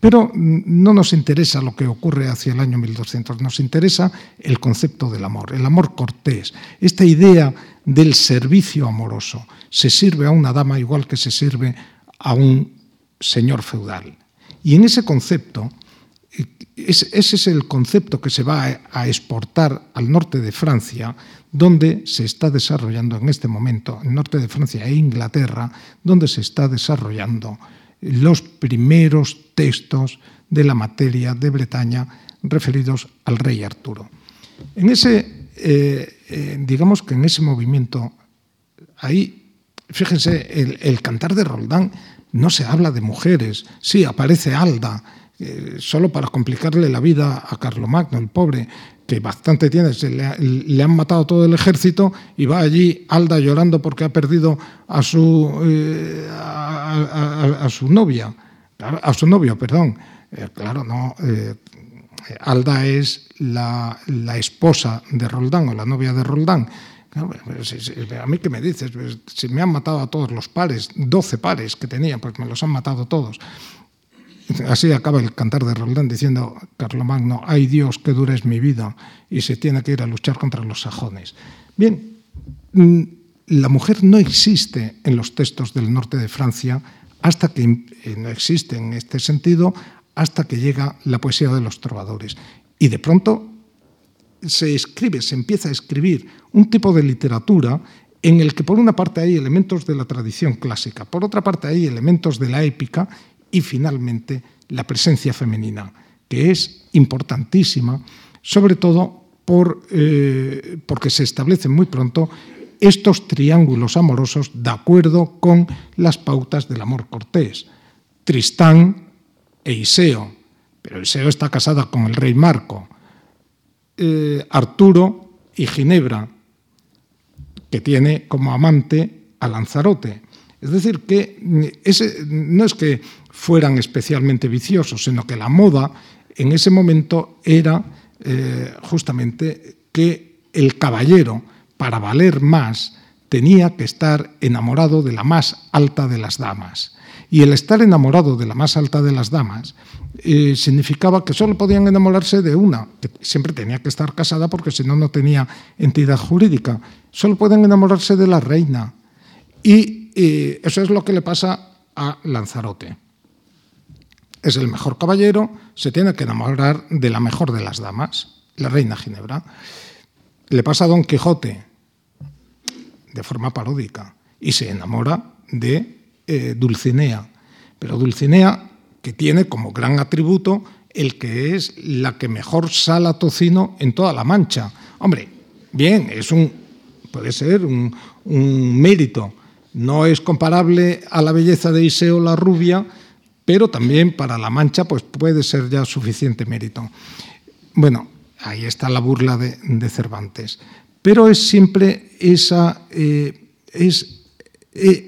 Speaker 2: Pero no nos interesa lo que ocurre hacia el año 1200, nos interesa el concepto del amor, el amor cortés, esta idea del servicio amoroso. Se sirve a una dama igual que se sirve a un señor feudal. Y en ese concepto ese es el concepto que se va a exportar al norte de Francia, donde se está desarrollando en este momento, el norte de Francia e Inglaterra, donde se está desarrollando los primeros textos de la materia de Bretaña referidos al rey Arturo. En ese, eh, eh, digamos que en ese movimiento, ahí, fíjense, el, cantar de Roldán no se habla de mujeres, sí, aparece Alda, eh, solo para complicarle la vida a Carlomagno, el pobre, que bastante tiene, le, han matado todo el ejército y va allí Alda llorando porque ha perdido a su, eh, a, su novia, a su novio, perdón. Claro, no. Alda es la, esposa de Roldán o la novia de Roldán. A mí qué me dices, pues, si me han matado a todos los pares, 12 pares que tenía, pues me los han matado todos. Así acaba el cantar de Roldán diciendo, Carlomagno, ay Dios, qué dura es mi vida, y se tiene que ir a luchar contra los sajones. Bien, mm, la mujer no existe en los textos del norte de Francia hasta que eh, no existe en este sentido hasta que llega la poesía de los trovadores. Y de pronto se escribe, se empieza a escribir un tipo de literatura en el que por una parte hay elementos de la tradición clásica, por otra parte hay elementos de la épica y finalmente la presencia femenina, que es importantísima, sobre todo por, eh, porque se establecen muy pronto estos triángulos amorosos de acuerdo con las pautas del amor cortés. Tristán e Iseo, pero Iseo está casada con el rey Marco. Eh, Arturo y Ginebra, que tiene como amante a Lanzarote. Es decir, que ese, no es que fueran especialmente viciosos, sino que la moda en ese momento era eh, justamente que el caballero, para valer más, tenía que estar enamorado de la más alta de las damas. Y el estar enamorado de la más alta de las damas eh, significaba que solo podían enamorarse de una, que siempre tenía que estar casada porque si no, no tenía entidad jurídica. Solo pueden enamorarse de la reina. Y eh, eso es lo que le pasa a Lanzarote es el mejor caballero, se tiene que enamorar de la mejor de las damas, la reina Ginebra. Le pasa a Don Quijote de forma paródica y se enamora de eh, Dulcinea. Pero Dulcinea, que tiene como gran atributo el que es la que mejor sala tocino en toda la mancha. Hombre, bien, es un, puede ser un, un mérito. No es comparable a la belleza de Iseo la rubia, pero también para La Mancha pues puede ser ya suficiente mérito. Bueno, ahí está la burla de, Cervantes, pero es siempre esa, eh, es,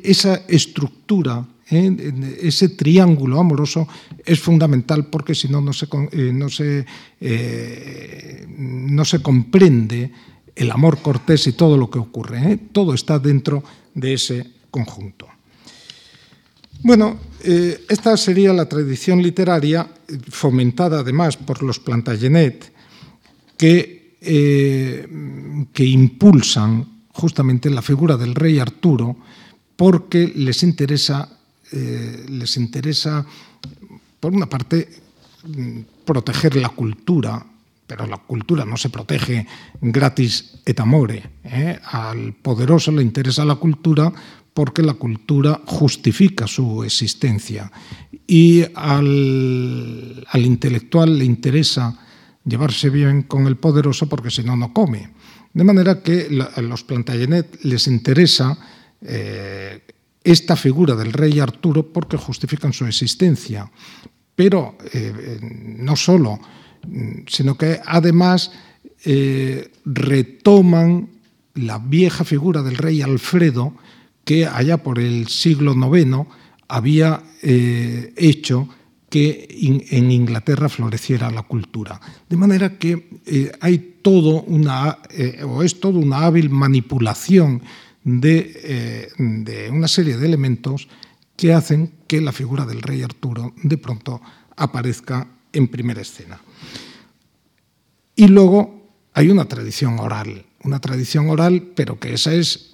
Speaker 2: esa estructura, eh, ese triángulo amoroso es fundamental porque si no, no se, no, se, no se comprende el amor cortés y todo lo que ocurre. Todo está dentro de ese conjunto. Bueno, eh, esta sería la tradición literaria fomentada además por los Plantagenet que, eh, que impulsan justamente la figura del rey Arturo porque les interesa, eh, les interesa por una parte, proteger la cultura, pero la cultura no se protege gratis et amore. Al poderoso le interesa la cultura porque la cultura justifica su existencia y al, intelectual le interesa llevarse bien con el poderoso porque si no, no come. De manera que a los Plantagenet les interesa eh, esta figura del rey Arturo porque justifican su existencia. Pero eh, no solo, sino que además eh, retoman la vieja figura del rey Alfredo, que allá por el siglo IX había hecho que en Inglaterra floreciera la cultura. De manera que hay todo una, o es toda una hábil manipulación de, de, una serie de elementos que hacen que la figura del rey Arturo de pronto aparezca en primera escena. Y luego hay una tradición oral, una tradición oral, pero que esa es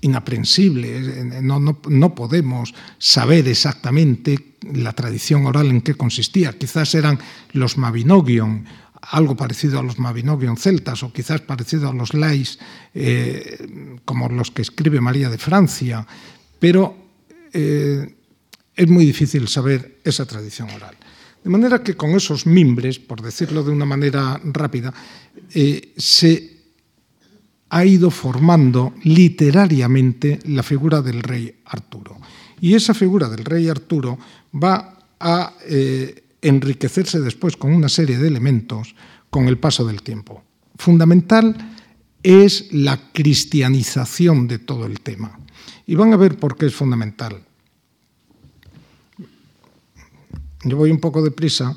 Speaker 2: inaprensible, no, no, no, podemos saber exactamente la tradición oral en qué consistía. Quizás eran los Mabinogion, algo parecido a los Mabinogion celtas, o quizás parecido a los Lais, eh, como los que escribe María de Francia, pero eh, es muy difícil saber esa tradición oral. De manera que con esos mimbres, por decirlo de una manera rápida, eh, se ha ido formando literariamente la figura del rey Arturo. Y esa figura del rey Arturo va a enriquecerse después con una serie de elementos con el paso del tiempo. Fundamental es la cristianización de todo el tema. Y van a ver por qué es fundamental. Yo voy un poco deprisa,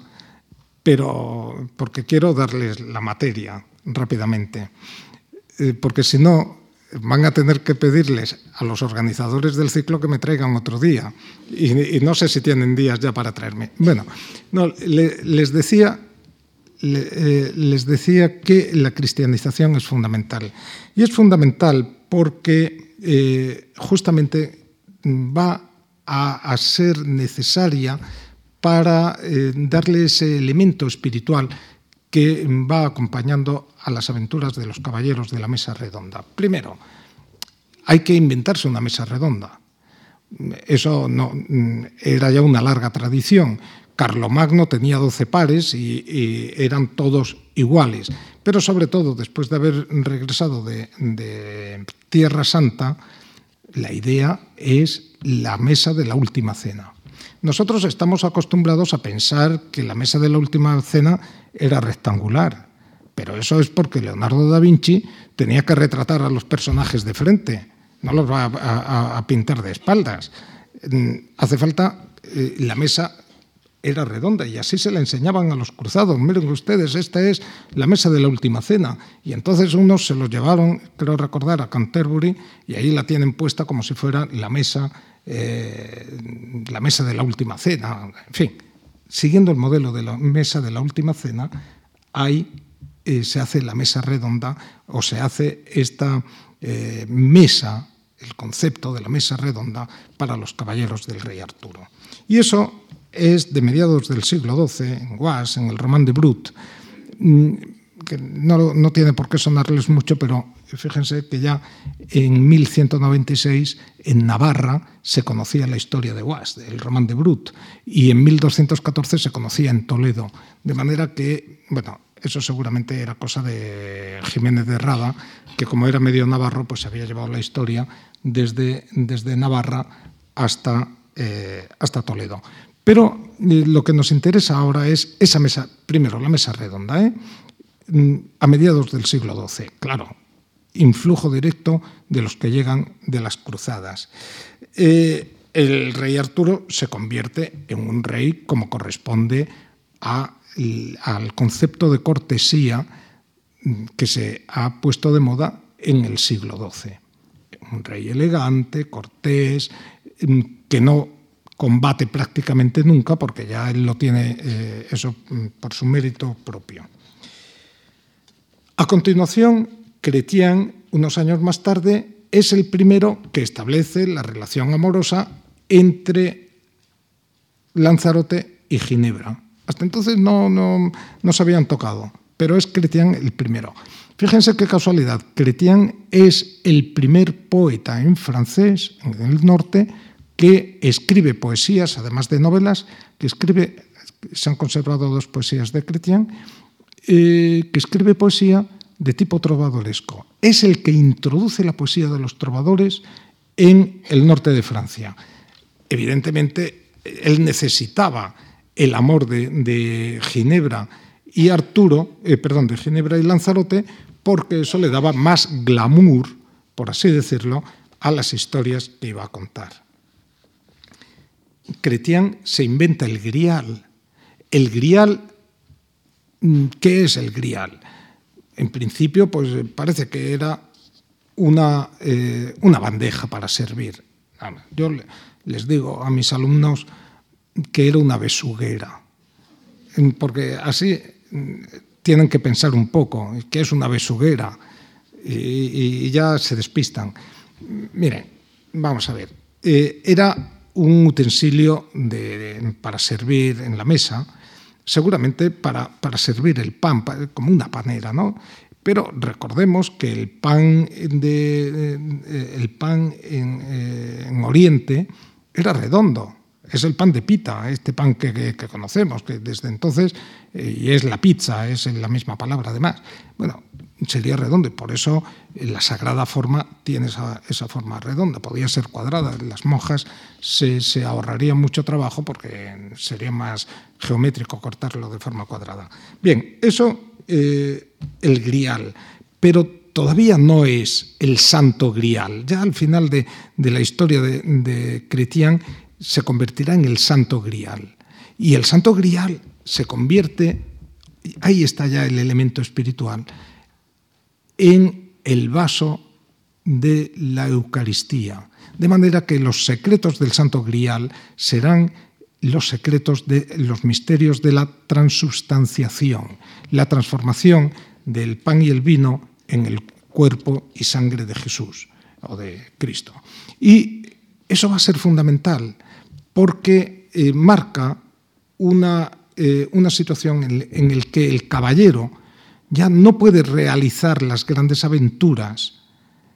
Speaker 2: pero porque quiero darles la materia rápidamente. Eh, porque si no, van a tener que pedirles a los organizadores del ciclo que me traigan otro día. Y, no sé si tienen días ya para traerme. Bueno, no, les, decía, eh, les decía que la cristianización es fundamental. Y es fundamental porque eh, justamente va a, ser necesaria para darle ese elemento espiritual que va acompañando a las aventuras de los caballeros de la mesa redonda. Primero, hay que inventarse una mesa redonda. Eso no, era ya una larga tradición. Carlomagno tenía 12 pares y, eran todos iguales. Pero sobre todo, después de haber regresado de Tierra Santa, la idea es la mesa de la última cena. Nosotros estamos acostumbrados a pensar que la mesa de la última cena era rectangular, pero eso es porque Leonardo da Vinci tenía que retratar a los personajes de frente, no los va a, pintar de espaldas. Mm, hace falta, eh, la mesa era redonda y así se la enseñaban a los cruzados. Miren ustedes, esta es la mesa de la última cena. Y entonces unos se los llevaron, creo recordar, a Canterbury y ahí la tienen puesta como si fuera la mesa eh, la mesa de la última cena, en fin, siguiendo el modelo de la mesa de la última cena, hay, eh, se hace la mesa redonda o se hace esta eh, mesa, el concepto de la mesa redonda para los caballeros del rey Arturo. Y eso es de mediados del siglo XII, en Guas, en el Román de Brut, mm, que no, no tiene por qué sonarles mucho, pero fíjense que ya en 1196 en Navarra se conocía la historia de Guas, del Román de Brut, y en 1214 se conocía en Toledo. De manera que, bueno, eso seguramente era cosa de Jiménez de Rada, que como era medio navarro, pues había llevado la historia desde, desde Navarra hasta, eh, hasta Toledo. Pero eh, lo que nos interesa ahora es esa mesa, primero la mesa redonda, ¿eh? mm, a mediados del siglo XII. Claro, influjo directo de los que llegan de las cruzadas. Eh, el rey Arturo se convierte en un rey como corresponde al concepto de cortesía que se ha puesto de moda en el siglo XII. Un rey elegante, cortés, que no combate prácticamente nunca porque ya él lo tiene eh, eso por su mérito propio. A continuación, Chrétien, unos años más tarde, es el primero que establece la relación amorosa entre Lanzarote y Ginebra. Hasta entonces no, no, no se habían tocado, pero es Chrétien el primero. Fíjense qué casualidad. Chrétien es el primer poeta en francés, en el norte, que escribe poesías, además de novelas, que escribe, se han conservado dos poesías de Chrétien, eh, que escribe poesía de tipo trovadoresco. Es el que introduce la poesía de los trovadores en el norte de Francia. Evidentemente, él necesitaba el amor de, Ginebra y Arturo, eh, perdón, de Ginebra y Lanzarote, porque eso le daba más glamour, por así decirlo, a las historias que iba a contar. Chrétien se inventa el grial. El grial, mm, ¿qué es el grial? En principio, pues parece que era una, eh, una bandeja para servir. Yo les digo a mis alumnos que era una besuguera, porque así mm, tienen que pensar un poco qué es una besuguera y, ya se despistan. Miren, vamos a ver. Eh, era un utensilio para servir en la mesa, seguramente para, para servir el pan, como una panera, ¿no? Pero recordemos que el pan, de, el pan en, eh, en Oriente era redondo, es el pan de pita, este pan que, conocemos, que desde entonces, eh, y es la pizza, es la misma palabra además. Bueno, sería redondo y por eso eh, la sagrada forma tiene esa, forma redonda. Podría ser cuadrada. Las monjas se, ahorrarían mucho trabajo porque sería más geométrico cortarlo de forma cuadrada. Bien, eso, eh, el grial. Pero todavía no es el santo grial. Ya al final de, la historia de, de se convertirá en el santo grial. Y el santo grial se convierte, ahí está ya el elemento espiritual, en el vaso de la Eucaristía. De manera que los secretos del santo grial serán los secretos de los misterios de la transubstanciación, la transformación del pan y el vino en el cuerpo y sangre de Jesús o de Cristo. Y eso va a ser fundamental porque eh, marca una, eh, una situación en, en la que el caballero ya no puede realizar las grandes aventuras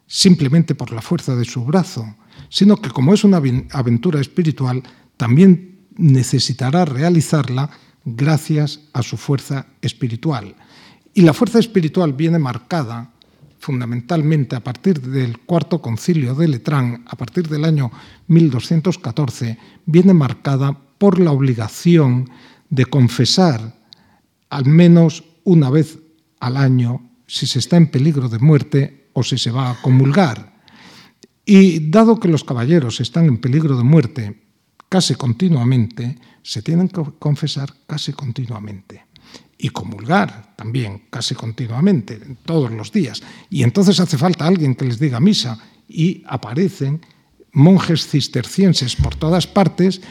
Speaker 2: simplemente por la fuerza de su brazo, sino que como es una aventura espiritual, también necesitará realizarla gracias a su fuerza espiritual. Y la fuerza espiritual viene marcada fundamentalmente a partir del cuarto concilio de Letrán, a partir del año 1214, viene marcada por la obligación de confesar al menos una vez al año si se está en peligro de muerte o si se va a comulgar. Y dado que los caballeros están en peligro de muerte casi continuamente, se tienen que confesar casi continuamente y comulgar también casi continuamente, todos los días. Y entonces hace falta alguien que les diga misa y aparecen monjes cistercienses por todas partes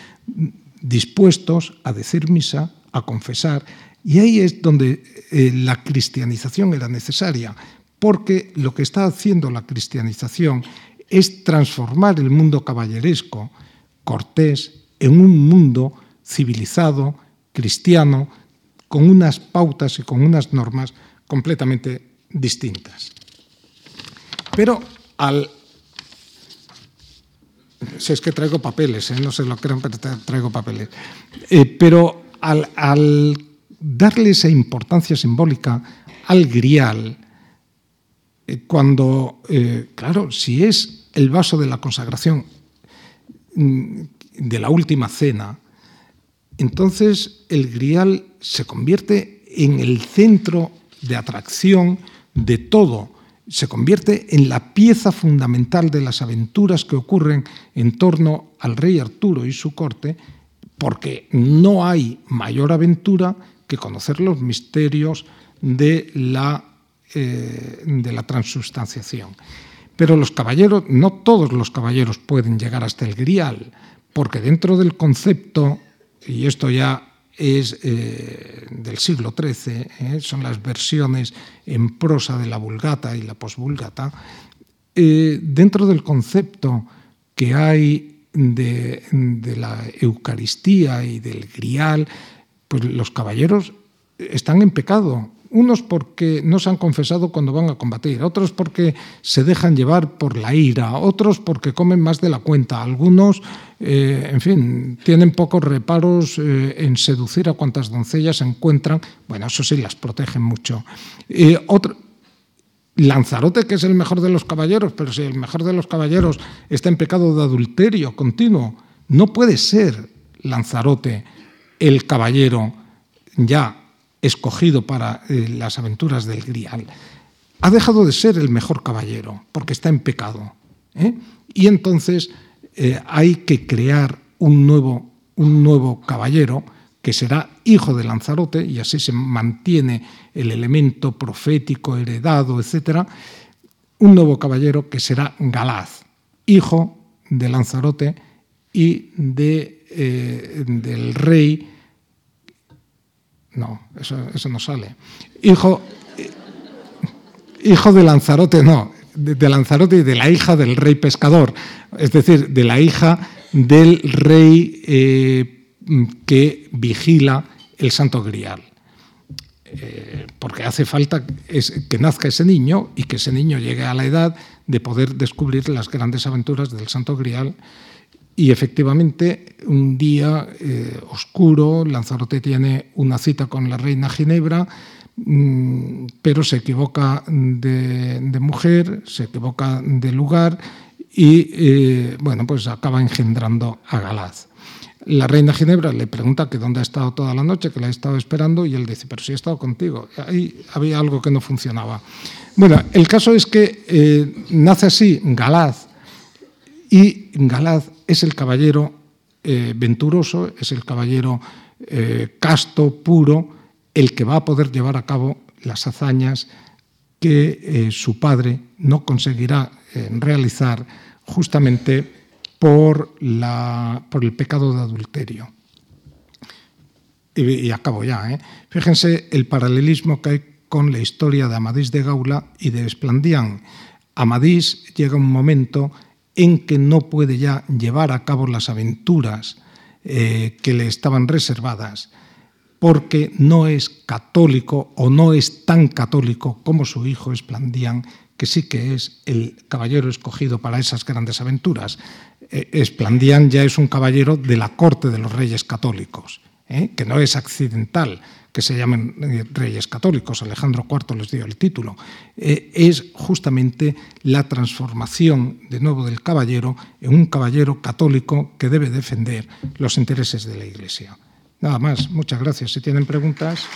Speaker 2: dispuestos a decir misa, a confesar. Y ahí es donde eh, la cristianización era necesaria, porque lo que está haciendo la cristianización es transformar el mundo caballeresco, cortés, en un mundo civilizado, cristiano, con unas pautas y con unas normas completamente distintas. Pero al... Si es que traigo papeles, ¿eh? no se lo crean, pero traigo papeles. Eh, pero al, al, darle esa importancia simbólica al grial, eh, cuando, eh, claro, si es el vaso de la consagración mm, de la última cena, entonces el grial se convierte en el centro de atracción de todo, se convierte en la pieza fundamental de las aventuras que ocurren en torno al rey Arturo y su corte, porque no hay mayor aventura conocer los misterios de la, eh, de la transubstanciación. Pero los caballeros, no todos los caballeros pueden llegar hasta el grial, porque dentro del concepto y esto ya es eh, del siglo XIII, eh, son las versiones en prosa de la Vulgata y la posvulgata, eh, dentro del concepto que hay de, de, la Eucaristía y del grial, pues los caballeros están en pecado, unos porque no se han confesado cuando van a combatir, otros porque se dejan llevar por la ira, otros porque comen más de la cuenta, algunos, eh, en fin, tienen pocos reparos eh, en seducir a cuantas doncellas encuentran, bueno, eso sí, las protegen mucho. Eh, otro, Lanzarote, que es el mejor de los caballeros, pero si el mejor de los caballeros está en pecado de adulterio continuo, no puede ser Lanzarote el caballero ya escogido para eh, las aventuras del Grial, ha dejado de ser el mejor caballero porque está en pecado. ¿eh? Y entonces eh, hay que crear un nuevo, un nuevo caballero que será hijo de Lanzarote, y así se mantiene el elemento profético heredado, etc. Un nuevo caballero que será Galaz, hijo de Lanzarote y de, del rey no, eso, eso no sale. Hijo, hijo de Lanzarote, no. de Lanzarote y de la hija del rey pescador, es decir, de la hija del rey eh, que vigila el Santo Grial. Eh, porque hace falta que nazca ese niño y que ese niño llegue a la edad de poder descubrir las grandes aventuras del Santo Grial. Y efectivamente, un día eh, oscuro, Lanzarote tiene una cita con la reina Ginebra, mm, pero se equivoca de, mujer, se equivoca de lugar y, eh, bueno, pues acaba engendrando a Galaz. La reina Ginebra le pregunta que dónde ha estado toda la noche, que la ha estado esperando, y él dice, pero si he estado contigo. Ahí había algo que no funcionaba. Bueno, el caso es que eh, nace así Galaz, y Galaz es el caballero eh, venturoso, es el caballero eh, casto, puro, el que va a poder llevar a cabo las hazañas que su padre no conseguirá realizar justamente por, el pecado de adulterio. Y, acabo ya. ¿eh? Fíjense el paralelismo que hay con la historia de Amadís de Gaula y de Esplandián. Amadís llega un momento en que no puede ya llevar a cabo las aventuras eh, que le estaban reservadas porque no es católico o no es tan católico como su hijo Esplandián, que sí que es el caballero escogido para esas grandes aventuras. Eh, ya es un caballero de la corte de los reyes católicos, ¿eh? que no es accidental que se llamen eh, reyes católicos, Alejandro IV les dio el título, es justamente la transformación de nuevo del caballero en un caballero católico que debe defender los intereses de la Iglesia. Nada más, muchas gracias. Si tienen preguntas.